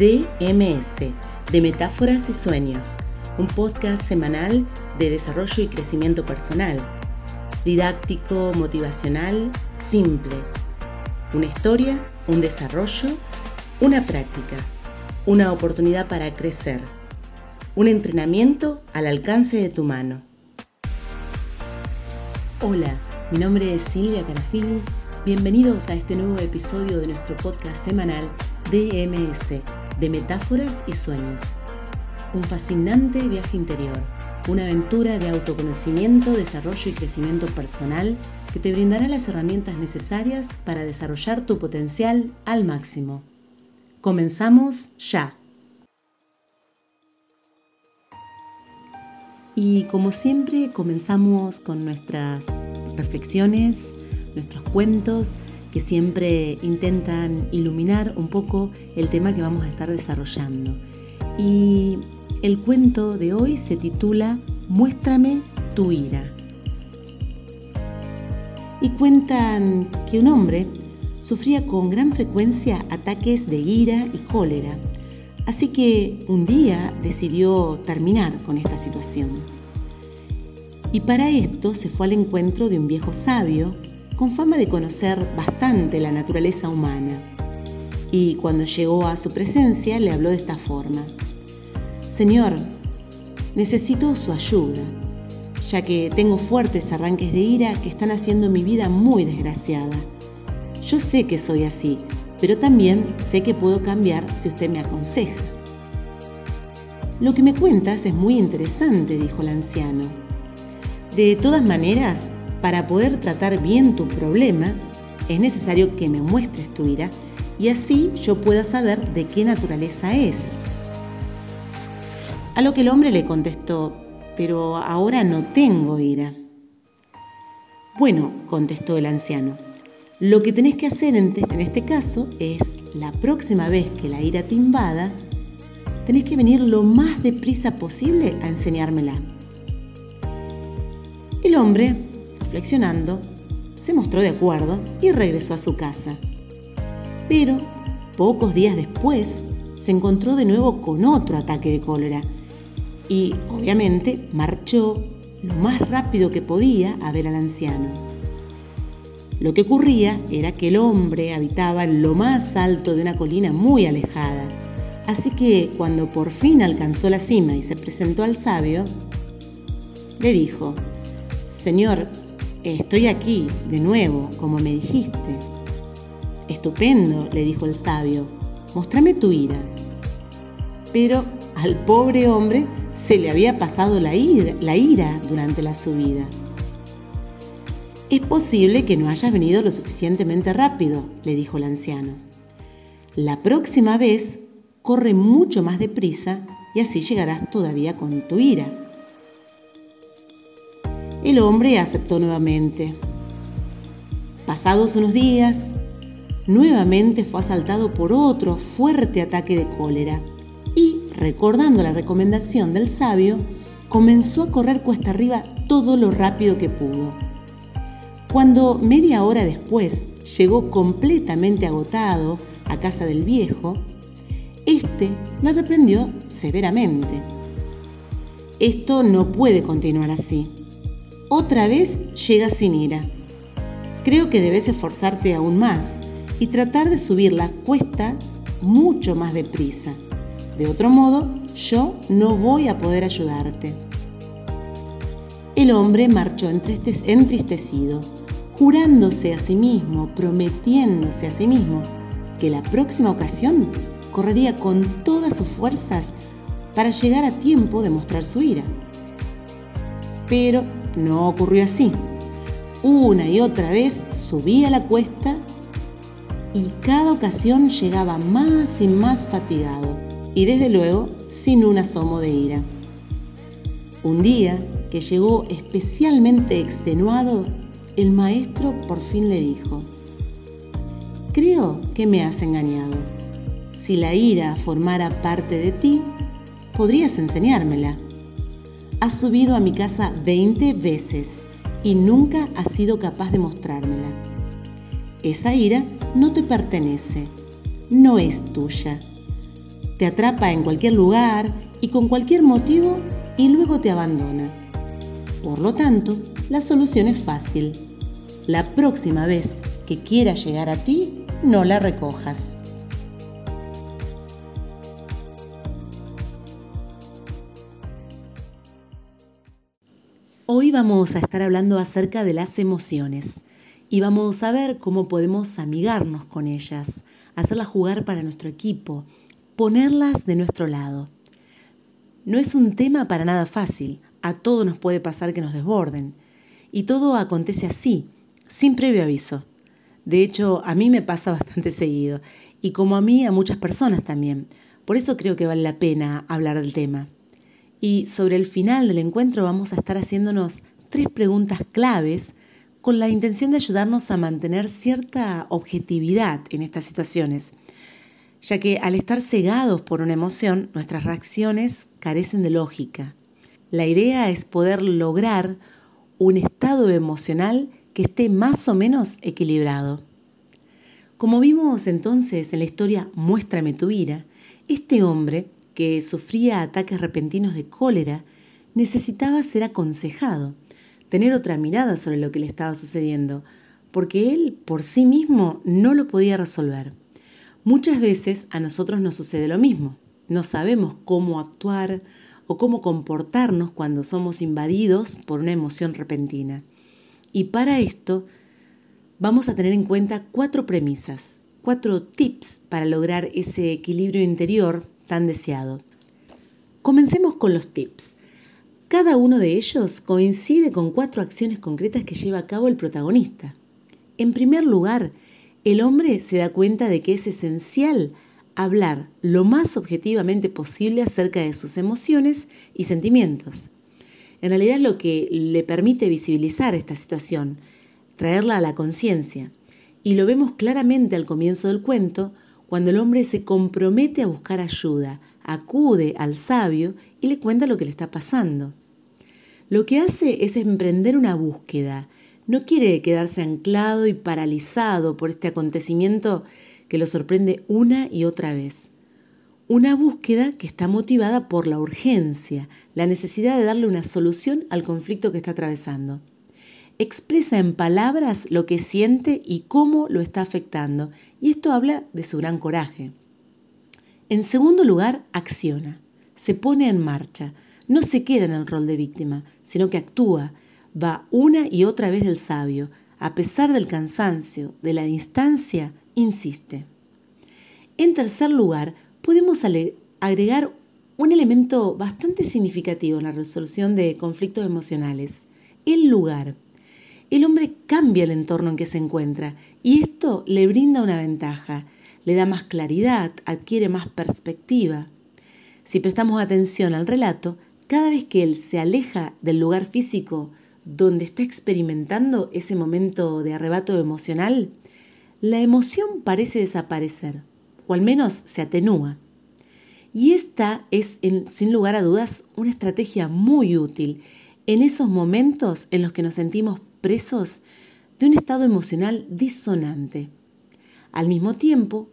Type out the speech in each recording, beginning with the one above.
DMS, de Metáforas y Sueños, un podcast semanal de desarrollo y crecimiento personal, didáctico, motivacional, simple. Una historia, un desarrollo, una práctica, una oportunidad para crecer, un entrenamiento al alcance de tu mano. Hola, mi nombre es Silvia Carafini. Bienvenidos a este nuevo episodio de nuestro podcast semanal DMS, de Metáforas y Sueños. Un fascinante viaje interior, una aventura de autoconocimiento, desarrollo y crecimiento personal que te brindará las herramientas necesarias para desarrollar tu potencial al máximo. Comenzamos ya. Y como siempre comenzamos con nuestras reflexiones, nuestros cuentos que siempre intentan iluminar un poco el tema que vamos a estar desarrollando. Y el cuento de hoy se titula Muéstrame tu ira. Y cuentan que un hombre sufría con gran frecuencia ataques de ira y cólera Así que un día decidió terminar con esta situación. Y para esto se fue al encuentro de un viejo sabio con fama de conocer bastante la naturaleza humana. Y cuando llegó a su presencia le habló de esta forma. Señor, necesito su ayuda, ya que tengo fuertes arranques de ira que están haciendo mi vida muy desgraciada. Yo sé que soy así, pero también sé que puedo cambiar si usted me aconseja. Lo que me cuentas es muy interesante, dijo el anciano. De todas maneras, para poder tratar bien tu problema, es necesario que me muestres tu ira y así yo pueda saber de qué naturaleza es. A lo que el hombre le contestó, pero ahora no tengo ira. Bueno, contestó el anciano, lo que tenés que hacer en, este caso es, la próxima vez que la ira te invada, tenés que venir lo más deprisa posible a enseñármela. El hombre, reflexionando, se mostró de acuerdo y regresó a su casa. Pero, pocos días después, se encontró de nuevo con otro ataque de cólera y, obviamente, marchó lo más rápido que podía a ver al anciano. Lo que ocurría era que el hombre habitaba en lo más alto de una colina muy alejada. Así que cuando por fin alcanzó la cima y se presentó al sabio, le dijo, Señor, estoy aquí de nuevo, como me dijiste. Estupendo, le dijo el sabio, mostrame tu ira. Pero al pobre hombre se le había pasado la ira, la ira durante la subida. Es posible que no hayas venido lo suficientemente rápido, le dijo el anciano. La próxima vez corre mucho más deprisa y así llegarás todavía con tu ira. El hombre aceptó nuevamente. Pasados unos días, nuevamente fue asaltado por otro fuerte ataque de cólera y, recordando la recomendación del sabio, comenzó a correr cuesta arriba todo lo rápido que pudo. Cuando media hora después llegó completamente agotado a casa del viejo, este la reprendió severamente. Esto no puede continuar así. Otra vez llega sin ira. Creo que debes esforzarte aún más y tratar de subir las cuestas mucho más deprisa. De otro modo, yo no voy a poder ayudarte. El hombre marchó entristecido jurándose a sí mismo, prometiéndose a sí mismo que la próxima ocasión correría con todas sus fuerzas para llegar a tiempo de mostrar su ira. Pero no ocurrió así. Una y otra vez subía la cuesta y cada ocasión llegaba más y más fatigado y desde luego sin un asomo de ira. Un día que llegó especialmente extenuado, el maestro por fin le dijo, creo que me has engañado. Si la ira formara parte de ti, podrías enseñármela. Has subido a mi casa 20 veces y nunca has sido capaz de mostrármela. Esa ira no te pertenece, no es tuya. te atrapa en cualquier lugar y con cualquier motivo y luego te abandona. Por lo tanto, la solución es fácil. La próxima vez que quiera llegar a ti, no la recojas. Hoy vamos a estar hablando acerca de las emociones y vamos a ver cómo podemos amigarnos con ellas, hacerlas jugar para nuestro equipo, ponerlas de nuestro lado. No es un tema para nada fácil, a todo nos puede pasar que nos desborden. Y todo acontece así, sin previo aviso. De hecho, a mí me pasa bastante seguido, y como a mí, a muchas personas también. Por eso creo que vale la pena hablar del tema. Y sobre el final del encuentro vamos a estar haciéndonos tres preguntas claves con la intención de ayudarnos a mantener cierta objetividad en estas situaciones, ya que al estar cegados por una emoción, nuestras reacciones carecen de lógica. La idea es poder lograr un estado emocional que esté más o menos equilibrado. Como vimos entonces en la historia Muéstrame tu ira, este hombre, que sufría ataques repentinos de cólera, necesitaba ser aconsejado, tener otra mirada sobre lo que le estaba sucediendo, porque él por sí mismo no lo podía resolver. Muchas veces a nosotros nos sucede lo mismo. No sabemos cómo actuar o cómo comportarnos cuando somos invadidos por una emoción repentina. Y para esto vamos a tener en cuenta cuatro premisas, cuatro tips para lograr ese equilibrio interior tan deseado. Comencemos con los tips. Cada uno de ellos coincide con cuatro acciones concretas que lleva a cabo el protagonista. En primer lugar, el hombre se da cuenta de que es esencial hablar lo más objetivamente posible acerca de sus emociones y sentimientos. En realidad es lo que le permite visibilizar esta situación, traerla a la conciencia. Y lo vemos claramente al comienzo del cuento, cuando el hombre se compromete a buscar ayuda, acude al sabio y le cuenta lo que le está pasando. Lo que hace es emprender una búsqueda. No quiere quedarse anclado y paralizado por este acontecimiento que lo sorprende una y otra vez. Una búsqueda que está motivada por la urgencia, la necesidad de darle una solución al conflicto que está atravesando. Expresa en palabras lo que siente y cómo lo está afectando, y esto habla de su gran coraje. En segundo lugar, acciona, se pone en marcha, no se queda en el rol de víctima, sino que actúa, va una y otra vez del sabio, a pesar del cansancio, de la distancia, insiste. En tercer lugar, podemos agregar un elemento bastante significativo en la resolución de conflictos emocionales, el lugar. El hombre cambia el entorno en que se encuentra y esto le brinda una ventaja, le da más claridad, adquiere más perspectiva. Si prestamos atención al relato, cada vez que él se aleja del lugar físico donde está experimentando ese momento de arrebato emocional, la emoción parece desaparecer, o al menos se atenúa. Y esta es, sin lugar a dudas, una estrategia muy útil en esos momentos en los que nos sentimos presos de un estado emocional disonante. Al mismo tiempo,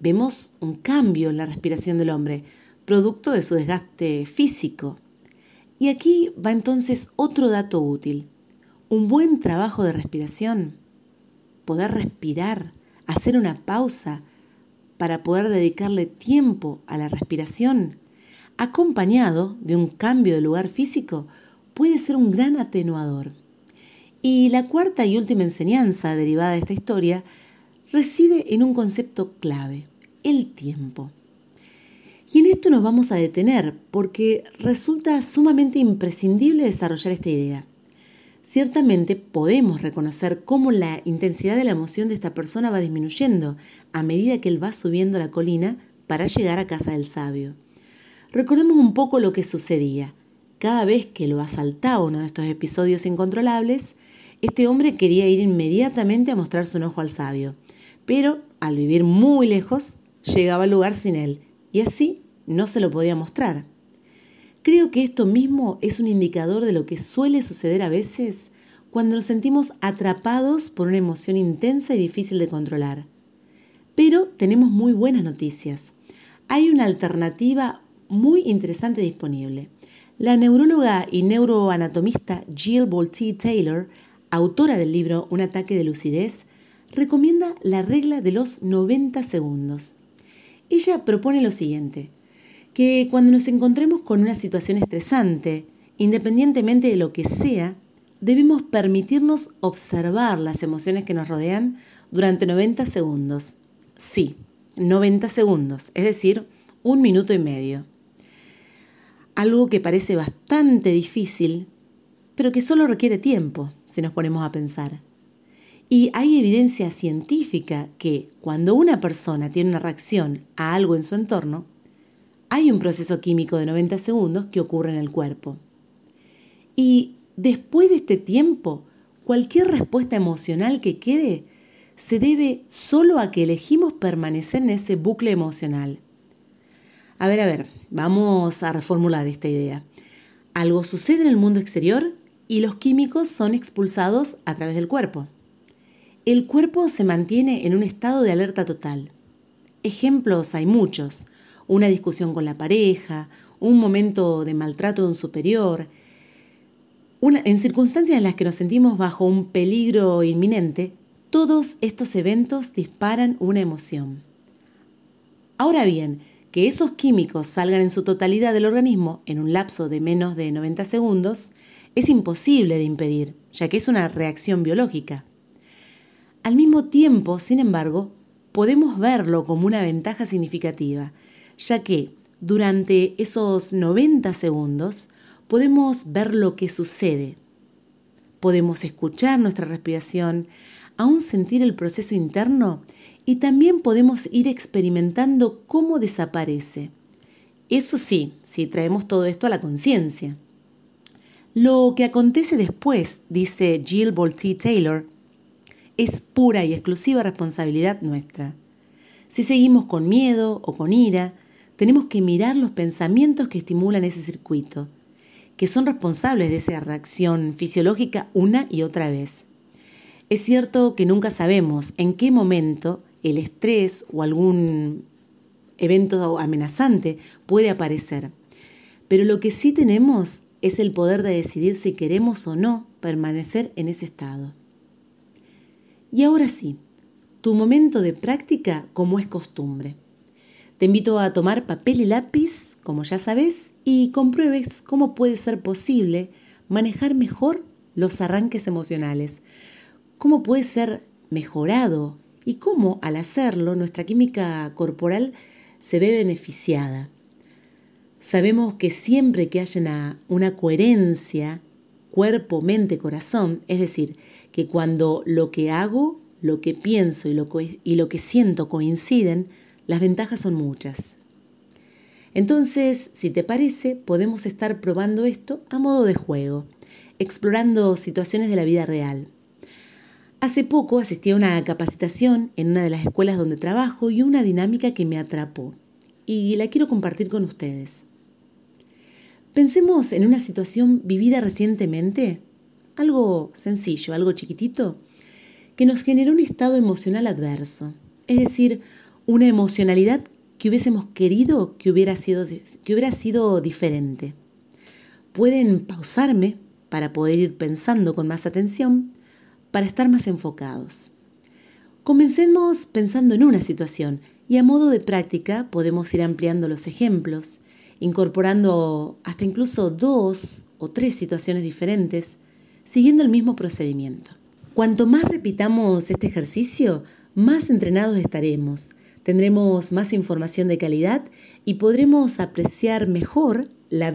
vemos un cambio en la respiración del hombre, producto de su desgaste físico. Y aquí va entonces otro dato útil. Un buen trabajo de respiración, poder respirar, hacer una pausa para poder dedicarle tiempo a la respiración, acompañado de un cambio de lugar físico, puede ser un gran atenuador. Y la cuarta y última enseñanza derivada de esta historia reside en un concepto clave, el tiempo. Y en esto nos vamos a detener porque resulta sumamente imprescindible desarrollar esta idea. Ciertamente podemos reconocer cómo la intensidad de la emoción de esta persona va disminuyendo a medida que él va subiendo la colina para llegar a casa del sabio. Recordemos un poco lo que sucedía. Cada vez que lo asaltaba uno de estos episodios incontrolables, este hombre quería ir inmediatamente a mostrar su enojo al sabio, pero al vivir muy lejos, llegaba al lugar sin él, y así no se lo podía mostrar. Creo que esto mismo es un indicador de lo que suele suceder a veces cuando nos sentimos atrapados por una emoción intensa y difícil de controlar. Pero tenemos muy buenas noticias. hay una alternativa muy interesante disponible. La neuróloga y neuroanatomista Jill Bolte Taylor, autora del libro Un ataque de lucidez, recomienda la regla de los 90 segundos. Ella propone lo siguiente, que cuando nos encontremos con una situación estresante, independientemente de lo que sea, debemos permitirnos observar las emociones que nos rodean durante 90 segundos. Sí, 90 segundos, es decir, un minuto y medio. Algo que parece bastante difícil, pero que solo requiere tiempo, si nos ponemos a pensar. Y hay evidencia científica que cuando una persona tiene una reacción a algo en su entorno, hay un proceso químico de 90 segundos que ocurre en el cuerpo. Y después de este tiempo, cualquier respuesta emocional que quede se debe solo a que elegimos permanecer en ese bucle emocional. A ver, a ver, vamos a reformular esta idea. Algo sucede en el mundo exterior y los químicos son expulsados a través del cuerpo el cuerpo se mantiene en un estado de alerta total. Ejemplos hay muchos. Una discusión con la pareja, un momento de maltrato de un superior. en circunstancias en las que nos sentimos bajo un peligro inminente, todos estos eventos disparan una emoción. Ahora bien, que esos químicos salgan en su totalidad del organismo en un lapso de menos de 90 segundos es imposible de impedir, ya que es una reacción biológica. Al mismo tiempo, sin embargo, podemos verlo como una ventaja significativa, ya que durante esos 90 segundos podemos ver lo que sucede. Podemos escuchar nuestra respiración, aún sentir el proceso interno y también podemos ir experimentando cómo desaparece. Eso sí, si traemos todo esto a la conciencia. Lo que acontece después, dice Jill Bolte Taylor, es pura y exclusiva responsabilidad nuestra. Si seguimos con miedo o con ira, tenemos que mirar los pensamientos que estimulan ese circuito, que son responsables de esa reacción fisiológica una y otra vez. Es cierto que nunca sabemos en qué momento el estrés o algún evento amenazante puede aparecer, pero lo que sí tenemos es el poder de decidir si queremos o no permanecer en ese estado. Y ahora sí, tu momento de práctica como es costumbre. Te invito a tomar papel y lápiz, como ya sabes, y compruebes cómo puede ser posible manejar mejor los arranques emocionales, cómo puede ser mejorado y cómo al hacerlo nuestra química corporal se ve beneficiada. Sabemos que siempre que haya una, coherencia cuerpo, mente, corazón, es decir, que cuando lo que hago, lo que pienso y lo y lo que siento coinciden, las ventajas son muchas. Entonces, si te parece, podemos estar probando esto a modo de juego, explorando situaciones de la vida real. Hace poco asistí a una capacitación en una de las escuelas donde trabajo y una dinámica que me atrapó y la quiero compartir con ustedes. Pensemos en una situación vivida recientemente, algo sencillo, algo chiquitito, que nos generó un estado emocional adverso, es decir, una emocionalidad que hubiésemos querido que hubiera sido, que hubiera sido diferente. Pueden pausarme para poder ir pensando con más atención, para estar más enfocados. Comencemos pensando en una situación y a modo de práctica podemos ir ampliando los ejemplos incorporando hasta incluso dos o tres situaciones diferentes, siguiendo el mismo procedimiento. Cuanto más repitamos este ejercicio, más entrenados estaremos, tendremos más información de calidad y podremos apreciar mejor la,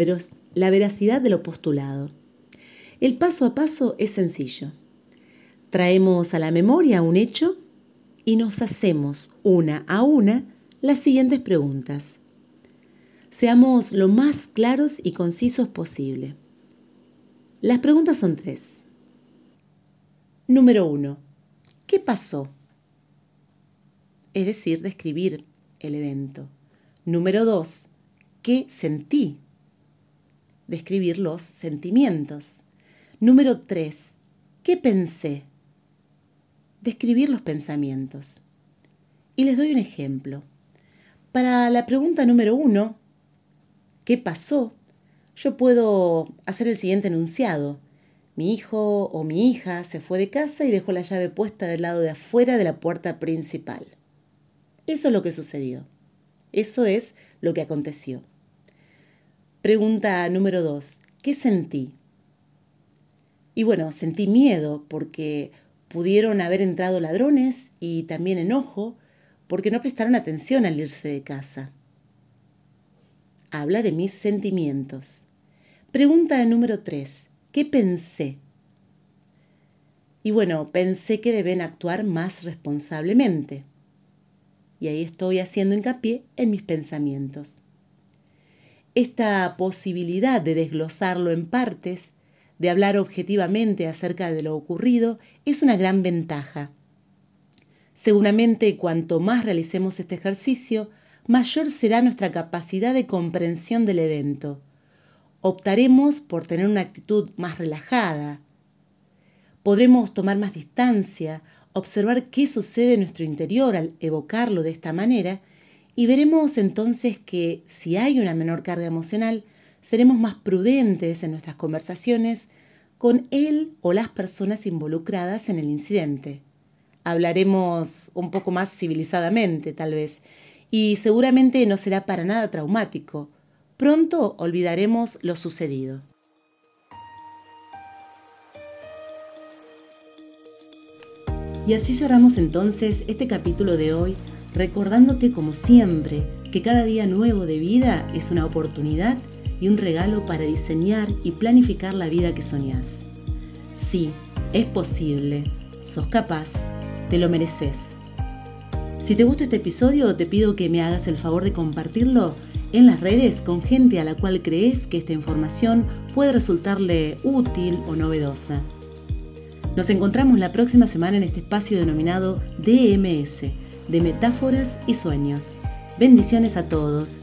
la veracidad de lo postulado. El paso a paso es sencillo. Traemos a la memoria un hecho y nos hacemos una a una las siguientes preguntas. Seamos lo más claros y concisos posible. Las preguntas son tres. Número uno. ¿Qué pasó? Es decir, describir el evento. Número dos. ¿Qué sentí? Describir los sentimientos. Número tres. ¿Qué pensé? Describir los pensamientos. Y les doy un ejemplo. Para la pregunta número uno, ¿qué pasó? Yo puedo hacer el siguiente enunciado. Mi hijo o mi hija se fue de casa y dejó la llave puesta del lado de afuera de la puerta principal. Eso es lo que sucedió. Eso es lo que aconteció. Pregunta número dos. ¿Qué sentí? Y bueno, sentí miedo porque pudieron haber entrado ladrones y también enojo porque no prestaron atención al irse de casa. Habla de mis sentimientos. Pregunta número 3. ¿Qué pensé? Y bueno, pensé que deben actuar más responsablemente. Y ahí estoy haciendo hincapié en mis pensamientos. Esta posibilidad de desglosarlo en partes, de hablar objetivamente acerca de lo ocurrido, es una gran ventaja Seguramente cuanto más realicemos este ejercicio, mayor será nuestra capacidad de comprensión del evento. Optaremos por tener una actitud más relajada. Podremos tomar más distancia, observar qué sucede en nuestro interior al evocarlo de esta manera y veremos entonces que si hay una menor carga emocional, seremos más prudentes en nuestras conversaciones con él o las personas involucradas en el incidente hablaremos un poco más civilizadamente, tal vez, y seguramente no será para nada traumático. Pronto olvidaremos lo sucedido. Y así cerramos entonces este capítulo de hoy, recordándote como siempre que cada día nuevo de vida es una oportunidad y un regalo para diseñar y planificar la vida que soñás. Sí, es posible, sos capaz te lo mereces. Si te gusta este episodio, te pido que me hagas el favor de compartirlo en las redes con gente a la cual crees que esta información puede resultarle útil o novedosa. Nos encontramos la próxima semana en este espacio denominado DMS, de metáforas y sueños. Bendiciones a todos.